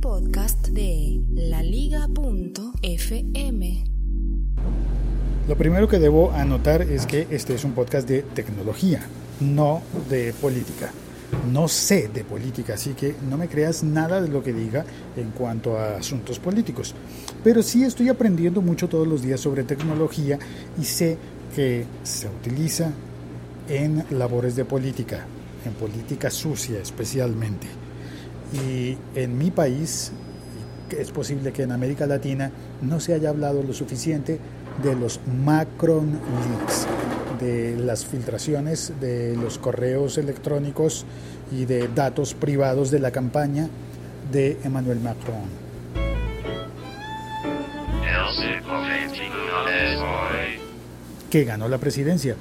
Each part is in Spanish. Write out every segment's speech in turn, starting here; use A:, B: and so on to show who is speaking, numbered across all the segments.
A: podcast de laliga.fm.
B: Lo primero que debo anotar es que este es un podcast de tecnología, no de política. No sé de política, así que no me creas nada de lo que diga en cuanto a asuntos políticos. Pero sí estoy aprendiendo mucho todos los días sobre tecnología y sé que se utiliza en labores de política, en política sucia especialmente. Y en mi país, es posible que en América Latina no se haya hablado lo suficiente de los Macron Leaks, de las filtraciones de los correos electrónicos y de datos privados de la campaña de Emmanuel Macron. Que ganó la presidencia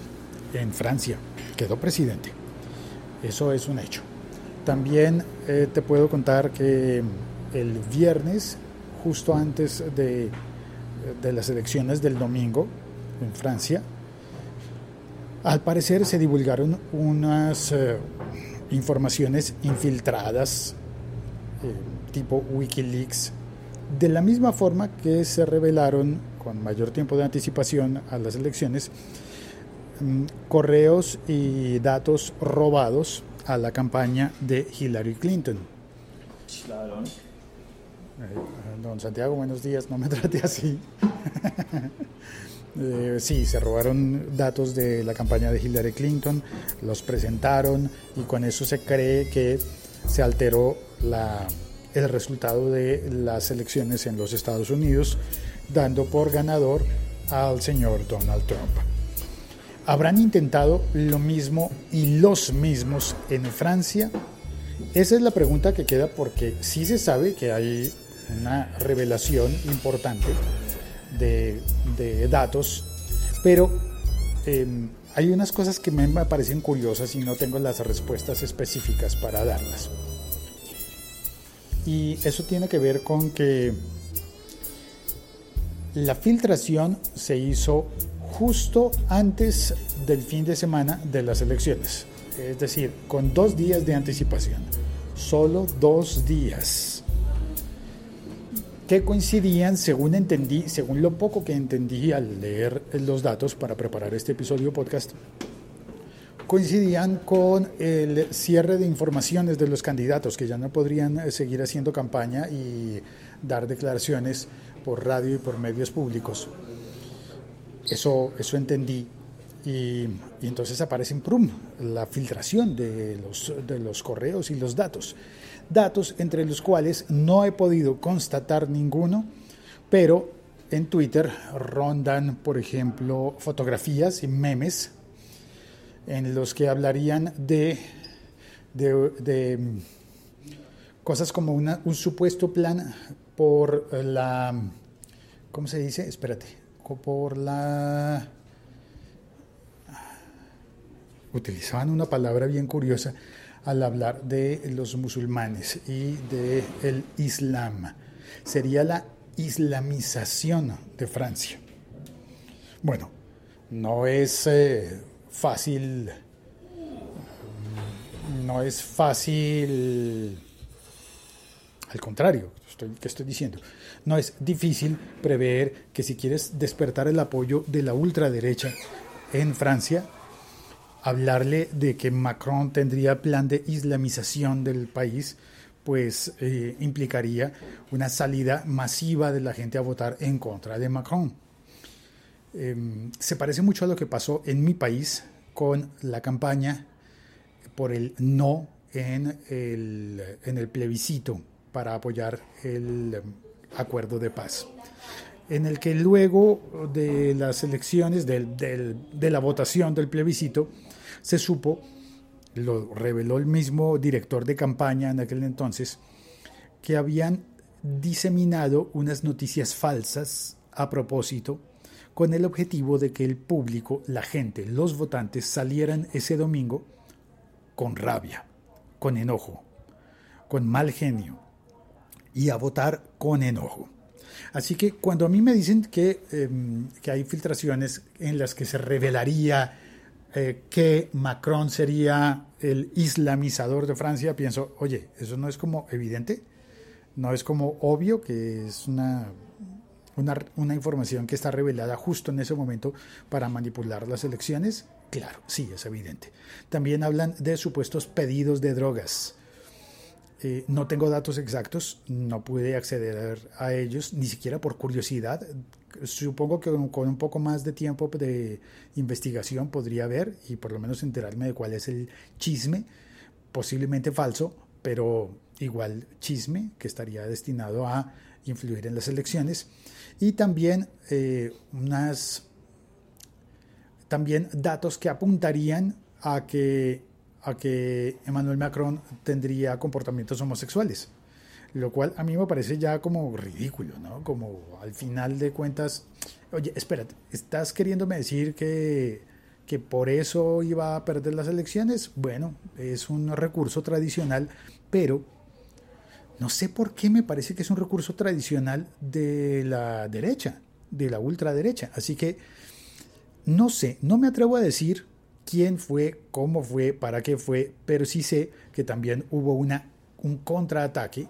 B: en Francia, quedó presidente. Eso es un hecho. También eh, te puedo contar que el viernes, justo antes de, de las elecciones del domingo en Francia, al parecer se divulgaron unas eh, informaciones infiltradas, eh, tipo Wikileaks, de la misma forma que se revelaron con mayor tiempo de anticipación a las elecciones mm, correos y datos robados a la campaña de Hillary Clinton. Don Santiago, buenos días, no me trate así. Eh, sí, se robaron datos de la campaña de Hillary Clinton, los presentaron y con eso se cree que se alteró el resultado de las elecciones en los Estados Unidos, dando por ganador al señor Donald Trump. ¿Habrán intentado lo mismo y los mismos en Francia? Esa es la pregunta que queda porque sí se sabe que hay una revelación importante de, datos, pero em, hay unas cosas que me parecen curiosas y no tengo las respuestas específicas para darlas. Y eso tiene que ver con que la filtración se hizo justo antes del fin de semana de las elecciones, es decir, con dos días de anticipación, solo dos días, que coincidían, según entendí, según lo poco que entendí al leer los datos para preparar este episodio podcast, coincidían con el cierre de informaciones de los candidatos que ya no podrían seguir haciendo campaña y dar declaraciones por radio y por medios públicos. Eso, eso entendí. Y, entonces aparece en PRUM la filtración de los, de los correos y los datos. Datos entre los cuales no he podido constatar ninguno, pero en Twitter rondan, por ejemplo, fotografías y memes en los que hablarían de, de, cosas como un supuesto plan por la, ¿cómo se dice? Espérate, por la... Utilizaban una palabra bien curiosa al hablar de los musulmanes y del el Islam. Sería la islamización de Francia. Bueno, no es eh, fácil, no es fácil, al contrario, ¿qué estoy diciendo? No es difícil prever que si quieres despertar el apoyo de la ultraderecha en Francia, hablarle de que Macron tendría plan de islamización del país, pues eh, implicaría una salida masiva de la gente a votar en contra de Macron. Em, se parece mucho a lo que pasó en mi país con la campaña por el no en el, en el plebiscito para apoyar el acuerdo de paz, en el que luego de las elecciones, de la votación del plebiscito, se supo, lo reveló el mismo director de campaña en aquel entonces, que habían diseminado unas noticias falsas a propósito con el objetivo de que el público, la gente, los votantes salieran ese domingo con rabia, con enojo, con mal genio y a votar con enojo. Así que cuando a mí me dicen que, em, que hay filtraciones en las que se revelaría eh, que Macron sería el islamizador de Francia, pienso, oye, ¿eso no es como evidente? No es como obvio que es una, una, una información que está revelada justo en ese momento para manipular las elecciones. Claro, sí, es evidente. También hablan de supuestos pedidos de drogas. Eh, no tengo datos exactos, no pude acceder a ellos, ni siquiera por curiosidad. Supongo que con un poco más de tiempo de investigación podría ver y por lo menos enterarme de cuál es el chisme, posiblemente falso, pero igual chisme que estaría destinado a influir en las elecciones. Y también eh, unas también datos que apuntarían a que a que Emmanuel Macron tendría comportamientos homosexuales, lo cual a mí me parece ya como ridículo, ¿no? Como al final de cuentas, oye, espérate, ¿estás queriéndome decir que, que por eso iba a perder las elecciones? Bueno, es un recurso tradicional, pero no sé por qué me parece que es un recurso tradicional de la derecha, de la ultraderecha. Así que no sé, no me atrevo a decir quién fue, cómo fue, para qué fue, pero sí sé que también hubo una, un contraataque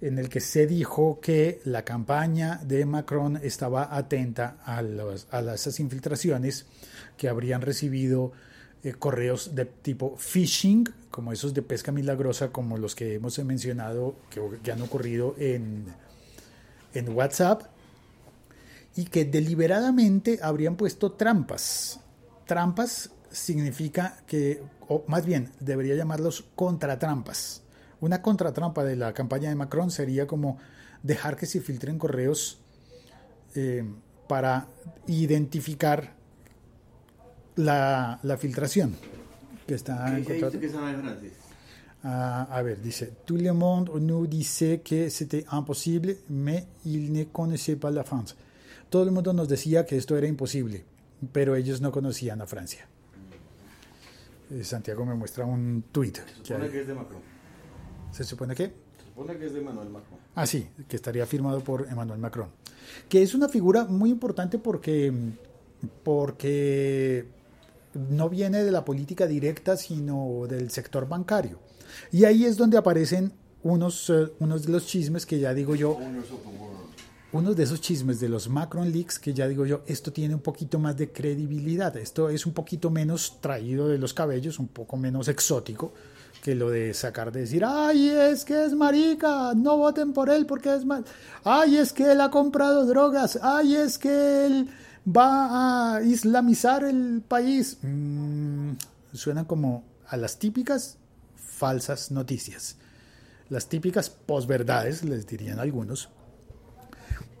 B: en el que se dijo que la campaña de Macron estaba atenta a, los, a las infiltraciones que habrían recibido eh, correos de tipo phishing, como esos de pesca milagrosa, como los que hemos mencionado que, que han ocurrido en, en WhatsApp, y que deliberadamente habrían puesto trampas. Trampas significa que, o más bien, debería llamarlos contratrampas. Una contratrampa de la campaña de Macron sería como dejar que se filtren correos eh, para identificar la, la, filtración que está
A: en que
B: ah, a ver, dice, tout le monde nous disait que c'était impossible, mais il ne connaissait pas la France. Todo el mundo nos decía que esto era imposible, pero ellos no conocían a Francia. Eh, Santiago me muestra un tuit.
A: Se supone que es de Macron.
B: ¿Se supone que?
A: Se supone que es de Emmanuel Macron.
B: Ah, sí, que estaría firmado por Emmanuel Macron. Que es una figura muy importante porque, porque no viene de la política directa, sino del sector bancario. Y ahí es donde aparecen unos, uh, unos de los chismes que ya digo yo uno de esos chismes de los Macron Leaks que ya digo yo, esto tiene un poquito más de credibilidad, esto es un poquito menos traído de los cabellos, un poco menos exótico que lo de sacar de decir, ay, es que es marica, no voten por él porque es mal, ay, es que él ha comprado drogas, ay, es que él va a islamizar el país. Mm, suenan como a las típicas falsas noticias, las típicas posverdades, les dirían algunos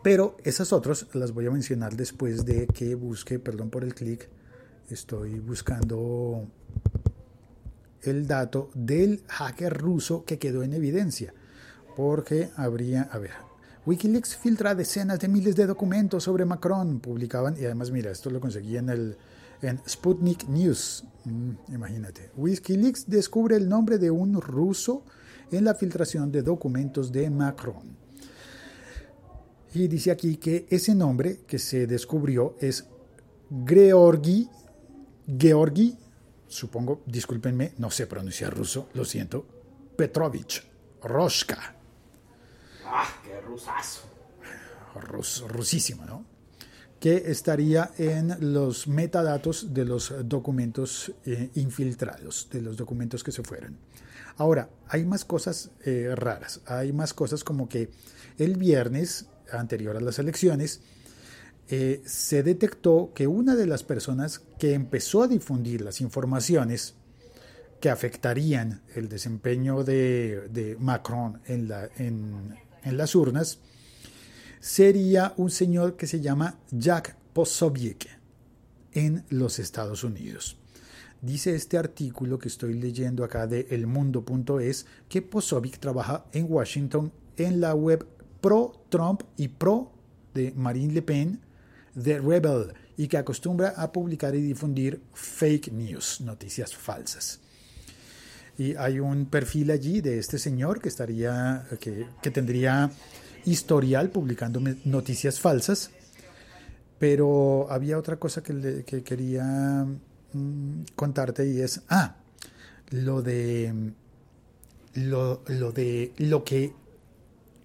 B: pero esas otras las voy a mencionar después de que busque, perdón por el clic, estoy buscando el dato del hacker ruso que quedó en evidencia. Porque habría, a ver, Wikileaks filtra decenas de miles de documentos sobre Macron, publicaban, y además mira, esto lo conseguí en el en Sputnik News, mm, imagínate. Wikileaks descubre el nombre de un ruso en la filtración de documentos de Macron. Y dice aquí que ese nombre que se descubrió es Georgi, Georgi, supongo, discúlpenme, no sé pronunciar ruso, lo siento, Petrovich Roshka.
A: Ah, qué rusazo.
B: Rus, rusísimo, ¿no? Que estaría en los metadatos de los documentos eh, infiltrados, de los documentos que se fueron. Ahora, hay más cosas eh, raras, hay más cosas como que el viernes anterior a las elecciones, eh, se detectó que una de las personas que empezó a difundir las informaciones que afectarían el desempeño de, Macron en, la, en, las urnas sería un señor que se llama Jack Posobiec en los Estados Unidos. Dice este artículo que estoy leyendo acá de elmundo.es que Posobiec trabaja en Washington en la web pro-Trump y pro de Marine Le Pen, The Rebel, y que acostumbra a publicar y difundir fake news, noticias falsas. Y hay un perfil allí de este señor que estaría, que, que tendría historial publicando noticias falsas. Pero había otra cosa que, que quería mm, contarte y es, ah, lo de, lo, lo de lo que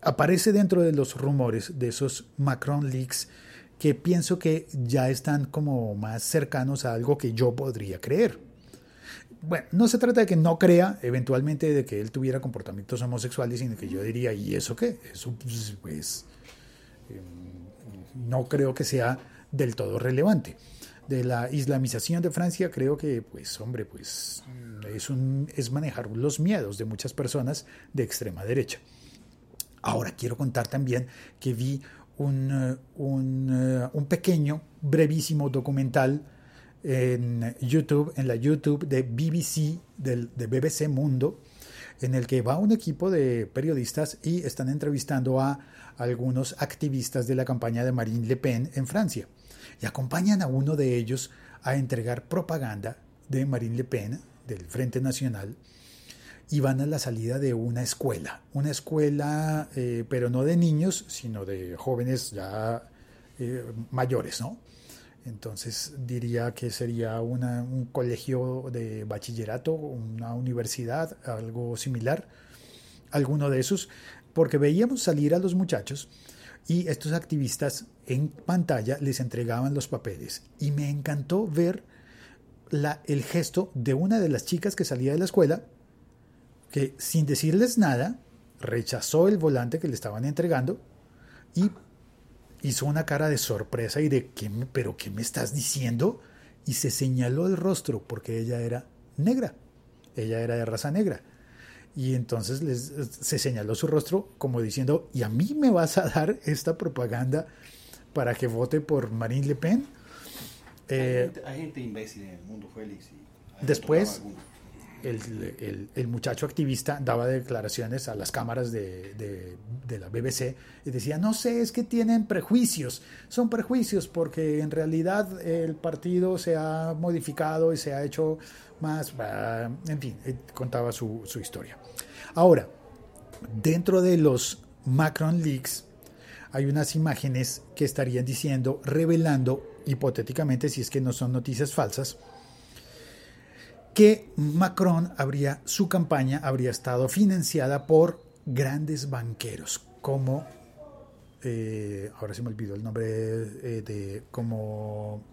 B: aparece dentro de los rumores de esos Macron Leaks que pienso que ya están como más cercanos a algo que yo podría creer. Bueno, no se trata de que no crea eventualmente de que él tuviera comportamientos homosexuales, sino que yo diría, ¿y eso qué? Eso pues, pues eh, no creo que sea del todo relevante. De la islamización de Francia creo que, pues hombre, pues es, un, es manejar los miedos de muchas personas de extrema derecha. Ahora quiero contar también que vi un, eh, eh, un pequeño, brevísimo documental en YouTube, en la YouTube de BBC, del, de BBC Mundo, en el que va un equipo de periodistas y están entrevistando a algunos activistas de la campaña de Marine Le Pen en Francia. Y acompañan a uno de ellos a entregar propaganda de Marine Le Pen, del Frente Nacional, y van a la salida de una escuela. Una escuela, eh, pero no de niños, sino de jóvenes ya eh, mayores, ¿no? Entonces diría que sería un colegio de bachillerato, una universidad, algo similar, alguno de esos, porque veíamos salir a los muchachos y estos activistas en pantalla les entregaban los papeles y me encantó ver la, el gesto de una de las chicas que salía de la escuela que sin decirles nada rechazó el volante que le estaban entregando y hizo una cara de sorpresa y de ¿qué pero qué me estás diciendo y se señaló el rostro porque ella era negra ella era de raza negra. Y entonces les, se señaló su rostro como diciendo y a mí me vas a dar esta propaganda para que vote por Marine Le Pen
A: hay, eh, gente, hay, gente, imbécil en el mundo Félix y
B: después el, muchacho activista daba declaraciones a las cámaras de, la BBC y decía, no sé, es que tienen prejuicios, son prejuicios porque en realidad el partido se ha modificado y se ha hecho más, en fin, eh, contaba su historia. Ahora, dentro de los Macron Leaks hay unas imágenes que estarían diciendo, revelando, hipotéticamente, si es que no son noticias falsas, que Macron habría, su campaña habría estado financiada por grandes banqueros, como, eh, ahora se me olvidó el nombre eh, de, como,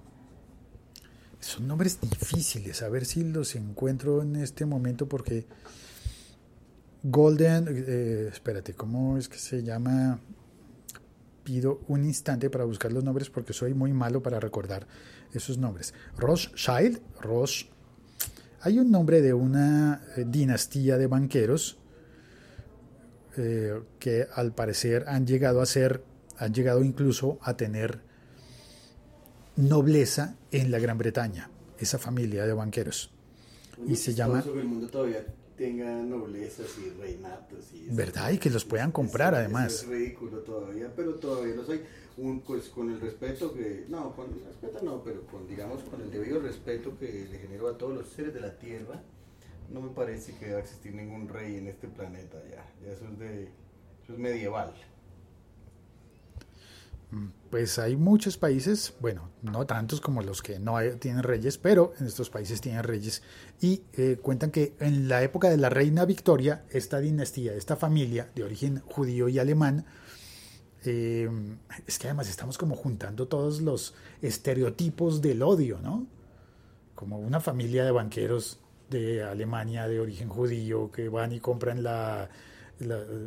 B: son nombres difíciles, a ver si los encuentro en este momento porque Golden, eh, espérate, ¿cómo es que se llama? Pido un instante para buscar los nombres porque soy muy malo para recordar esos nombres. Rothschild, Rothschild hay un nombre de una eh, dinastía de banqueros eh, que al parecer han llegado a ser, han llegado incluso a tener nobleza en la Gran Bretaña, esa familia de banqueros. y se llama...
A: Que el mundo todavía tenga noblezas y reinatos. Y
B: ¿Verdad? Y que los puedan comprar además.
A: Es ridículo todavía, pero todavía los hay un, pues con el respeto que, no, con el respeto no, pero con, digamos, con el debido respeto que le genero a todos los seres de la Tierra, no me parece que va a existir ningún rey en este planeta ya, ya eso es, de, eso es medieval.
B: Mm, pues hay muchos países, bueno, no tantos como los que no tienen reyes, pero en estos países tienen reyes y eh, cuentan que en la época de la reina Victoria, esta dinastía, esta familia de origen judío y alemán, eh, es que además estamos como juntando todos los estereotipos del odio, ¿no? Como una familia de banqueros de Alemania de origen judío que van y compran la...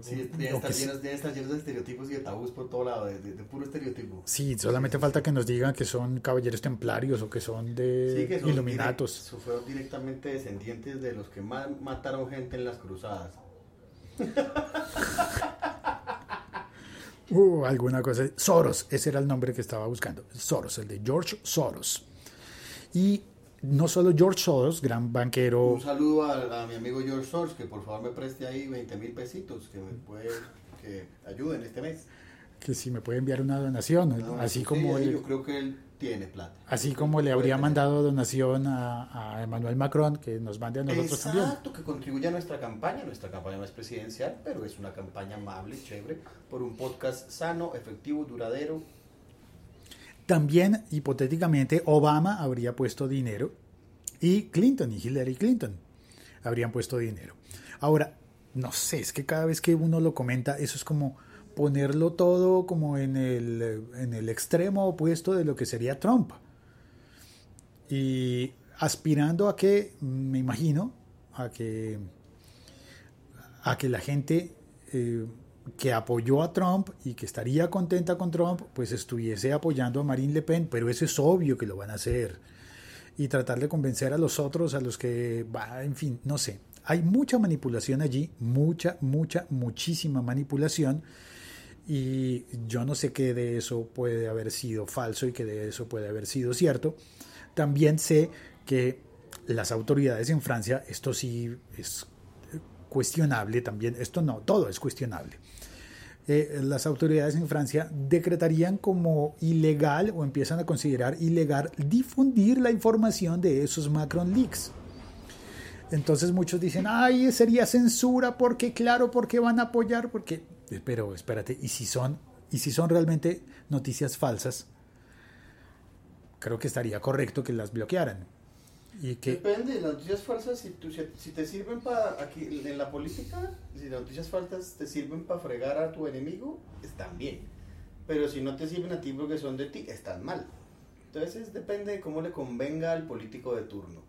A: sí, deben estar, llenos, de estereotipos y de tabús por todo lado, de, puro estereotipo.
B: Sí, solamente falta que nos digan que son caballeros templarios o que son de sí, que son iluminatos.
A: fueron directamente descendientes de los que mataron gente en las cruzadas.
B: Uh, alguna cosa. Soros, ese era el nombre que estaba buscando. Soros, el de George Soros. Y no solo George Soros, gran banquero.
A: Un saludo a, mi amigo George Soros, que por favor me preste ahí 20 mil pesitos, que me puede, que ayuden este mes.
B: Que si me puede enviar una donación, así como
A: yo creo que él tiene plata.
B: Así como le habría mandado donación a, a, Emmanuel Macron, que nos mande a nosotros también.
A: Exacto, que contribuya a nuestra campaña. Nuestra campaña no es presidencial, pero es una campaña amable, chévere, por un podcast sano, efectivo, duradero.
B: También, hipotéticamente, Obama habría puesto dinero y Clinton y Hillary Clinton habrían puesto dinero. Ahora, no sé, es que cada vez que uno lo comenta, eso es como ponerlo todo como en el, en el extremo opuesto de lo que sería Trump. Y aspirando a que, me imagino, a que, a que la gente eh, que apoyó a Trump y que estaría contenta con Trump, pues estuviese apoyando a Marine Le Pen, pero eso es obvio que lo van a hacer. Y tratar de convencer a los otros, a los que, va, en fin, no sé. Hay mucha manipulación allí, mucha, mucha, muchísima manipulación. Y yo no sé qué de eso puede haber sido falso y qué de eso puede haber sido cierto. También sé que las autoridades en Francia, esto sí es cuestionable también, esto no, todo es cuestionable. Eh, las autoridades en Francia decretarían como ilegal o empiezan a considerar ilegal difundir la información de esos Macron Leaks. Entonces muchos dicen, ay, sería censura porque, claro, porque van a apoyar, porque, pero espérate, ¿y si son, y si son realmente noticias falsas? Creo que estaría correcto que las bloquearan. Y que,
A: Depende, las noticias falsas, si, tú, si, si te sirven para, aquí en la política, si las noticias falsas te sirven para fregar a tu enemigo, están bien. Pero si no te sirven a ti porque son de ti, están mal. Entonces depende de cómo le convenga al político de turno.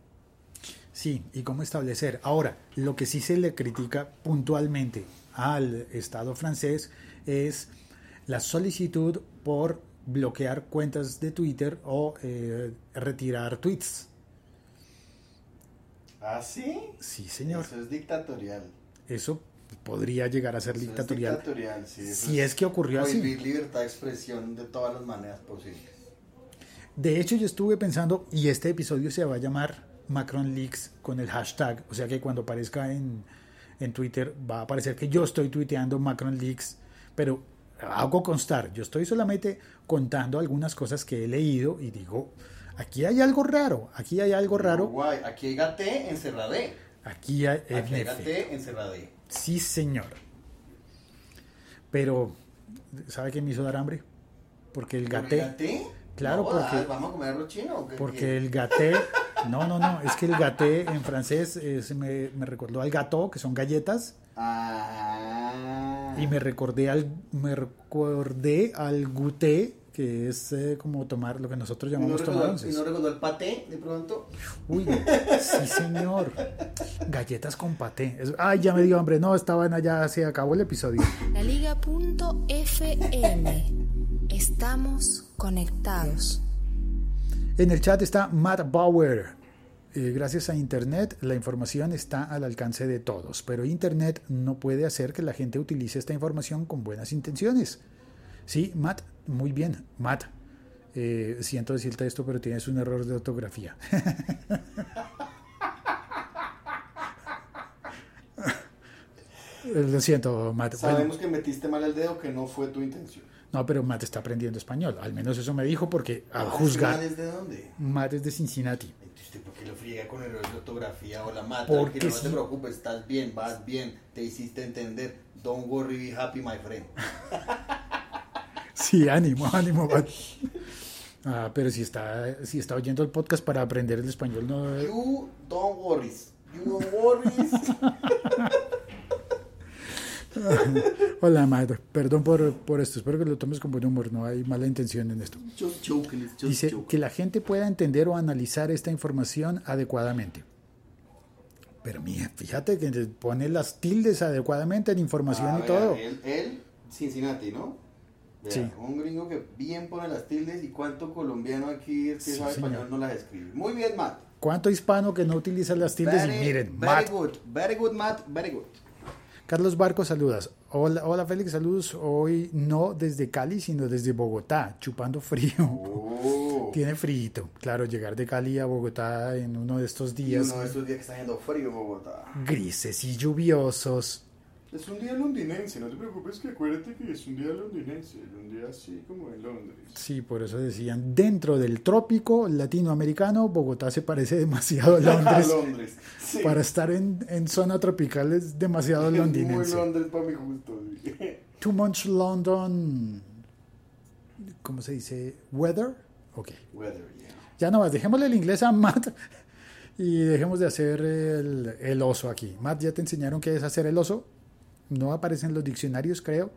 B: Sí, y cómo establecer. Ahora, lo que sí se le critica puntualmente al Estado francés es la solicitud por bloquear cuentas de Twitter o eh, retirar tweets.
A: ¿Ah, sí?
B: Sí, señor.
A: Eso es dictatorial.
B: Eso podría llegar a ser
A: Eso
B: dictatorial.
A: Es dictatorial, sí. Eso
B: Si es que ocurrió así.
A: Libertad de expresión de todas las maneras posibles.
B: De hecho, yo estuve pensando, y este episodio se va a llamar Macron Leaks con el hashtag, o sea que cuando aparezca en, en Twitter va a aparecer que yo estoy tuiteando Macron Leaks, pero hago constar, yo estoy solamente contando algunas cosas que he leído y digo, aquí hay algo raro, aquí hay algo raro,
A: Guay, aquí hay gaté encerradé.
B: aquí hay,
A: Aquí hay gaté encerradé.
B: Sí, señor. Pero, ¿sabe qué me hizo dar hambre? Porque el
A: ¿Por el
B: gaté,
A: gaté?
B: Claro,
A: No,
B: porque-
A: ah, ¿Vamos a comer arroz chino o qué?
B: porque el gaté, no, no, no, es que el gaté en francés eh, se me, me recordó al gato, que son galletas,
A: Ah.
B: y me recordé al, me recordé al goûter, que es eh, como tomar lo que nosotros
A: ¿Y no,
B: llamamos tomar
A: recordó, y no recordó el paté de pronto?
B: Uy, sí, señor. Galletas con paté. Es- ay, ya me dio hambre. No, estaban allá, se acabó el episodio.
C: La Liga.fm. Estamos conectados.
B: En el chat está Matt Bauer. Eh, gracias a Internet la información está al alcance de todos, pero Internet no puede hacer que la gente utilice esta información con buenas intenciones. Sí, Matt, muy bien, Matt. eh, siento decirte esto, pero tienes un error de ortografía. Lo siento, Matt.
A: Sabemos que metiste mal el dedo, que no fue tu intención.
B: No, pero Matt está aprendiendo español. Al menos eso me dijo porque
A: Ah,
B: juzgar,
A: ¿Desde dónde?
B: Matt es de Cincinnati.
A: ¿Usted por qué lo friega con errores de ortografía o la mata?
B: Porque
A: que no
B: sí.
A: te preocupes, estás bien, vas bien, te hiciste entender. Don't worry, be happy, my friend.
B: Sí, ánimo, ánimo. Matt. Ah, pero si está, si está oyendo el podcast para aprender el español, no.
A: You don't worry. You don't worry.
B: Hola, Matt. Perdón por, por esto. Espero que lo tomes con buen humor. No hay mala intención en esto.
A: just joking, it's just
B: Dice
A: joking.
B: que la gente pueda entender o analizar esta información adecuadamente. Pero mira, fíjate que pone las tildes adecuadamente en información
A: Ah,
B: y
A: vea,
B: todo.
A: Él, él, Cincinnati, ¿no? Vea,
B: Sí.
A: Un gringo que bien pone las tildes y cuánto colombiano aquí que
B: Sí,
A: sabe
B: señor.
A: español no las escribe. Muy bien, Matt.
B: ¿Cuánto hispano que no utiliza las tildes?
A: Very,
B: y miren,
A: very
B: Matt.
A: good, very good, Matt, very good.
B: Carlos Barco, saludas. Hola, hola Félix, saludos. Hoy no desde Cali, sino desde Bogotá, chupando frío.
A: Oh.
B: Tiene frío. Claro, llegar de Cali a Bogotá en uno de estos días
A: uno de estos días que está haciendo frío en Bogotá.
B: grises y lluviosos.
A: Es un día londinense, no te preocupes que acuérdate que es un día londinense, un día así como en Londres.
B: Sí, por eso decían, dentro del trópico latinoamericano, Bogotá se parece demasiado a Londres.
A: Londres. Sí.
B: Para estar en, en zona tropical es demasiado
A: Es muy
B: londinense.
A: Londres para mi gusto.
B: Too much London. ¿Cómo se dice? Weather. Ok.
A: Weather, yeah.
B: Ya no más, dejémosle el inglés a Matt y dejemos de hacer el, el oso aquí. Matt, ¿ya te enseñaron qué es hacer el oso? No aparece en los diccionarios, creo,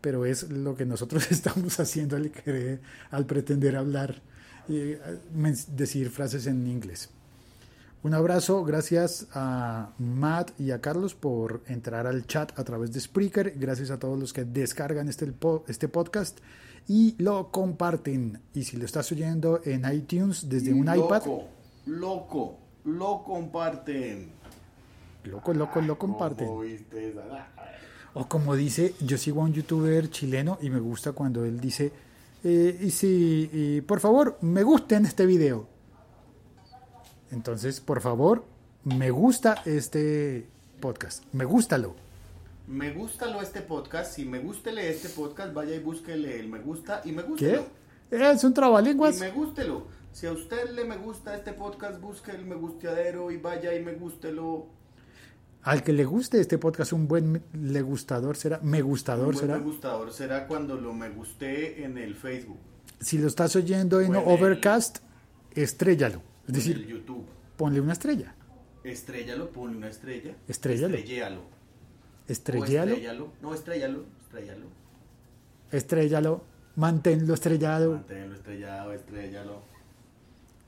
B: pero es lo que nosotros estamos haciendo al, querer, al pretender hablar y decir frases en inglés. Un abrazo, gracias a Matt y a Carlos por entrar al chat a través de Spreaker, gracias a todos los que descargan este, este podcast y lo comparten. Y si lo estás oyendo en iTunes desde un iPad...
A: Loco, lo comparten.
B: Loco, loco, lo comparten. O como dice, yo sigo a un youtuber chileno y me gusta cuando él dice, eh, y si, por favor, me gusten este video entonces, por favor, me gusta este podcast. Me gústalo.
A: Me gústalo este podcast. Si me gústele este podcast, vaya y búsquele el me gusta y me gústelo.
B: ¿Qué? Es un trabalenguas.
A: Y me gústelo. Si a usted le me gusta este podcast, busque el me gusteadero y vaya y me gústelo.
B: Al que le guste este podcast, un buen le gustador será, me gustador
A: un buen
B: será.
A: Me gustador será cuando lo me guste en el Facebook.
B: Si lo estás oyendo en Overcast, estrellalo. Es decir,
A: YouTube.
B: ponle una estrella.
A: Estrellalo, ponle una estrella.
B: Estrellalo.
A: Estrelléalo.
B: Estrellalo.
A: estrellalo. No, estrellalo. Estrellalo.
B: Estrellalo. Manténlo estrellado.
A: Manténlo estrellado, estrellalo.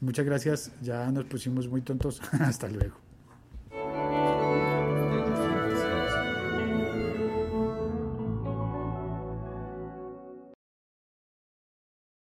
B: Muchas gracias. Ya nos pusimos muy tontos. Hasta luego.